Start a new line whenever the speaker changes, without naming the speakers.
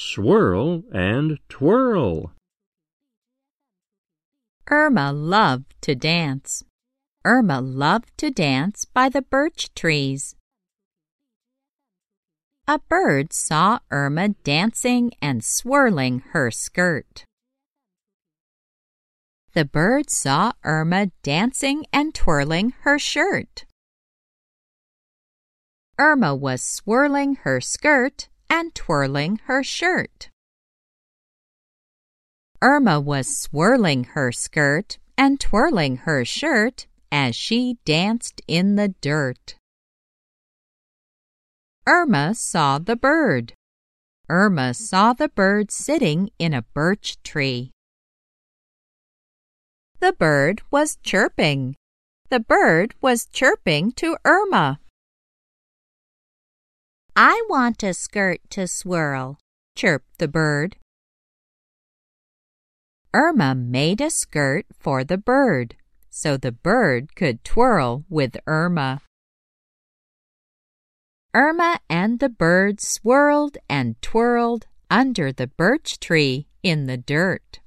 swirl and twirl.
Irma loved to dance. Irma loved to dance by the birch trees. A bird saw Irma dancing and swirling her skirt. The bird saw Irma dancing and twirling her shirt. Irma was swirling her skirt and twirling her shirt. Irma was swirling her skirt and twirling her shirt as she danced in the dirt. Irma saw the bird. Irma saw the bird sitting in a birch tree. The bird was chirping. The bird was chirping to Irma. I want a skirt to swirl, chirped the bird. Irma made a skirt for the bird so the bird could twirl with Irma. Irma and the bird swirled and twirled under the birch tree in the dirt.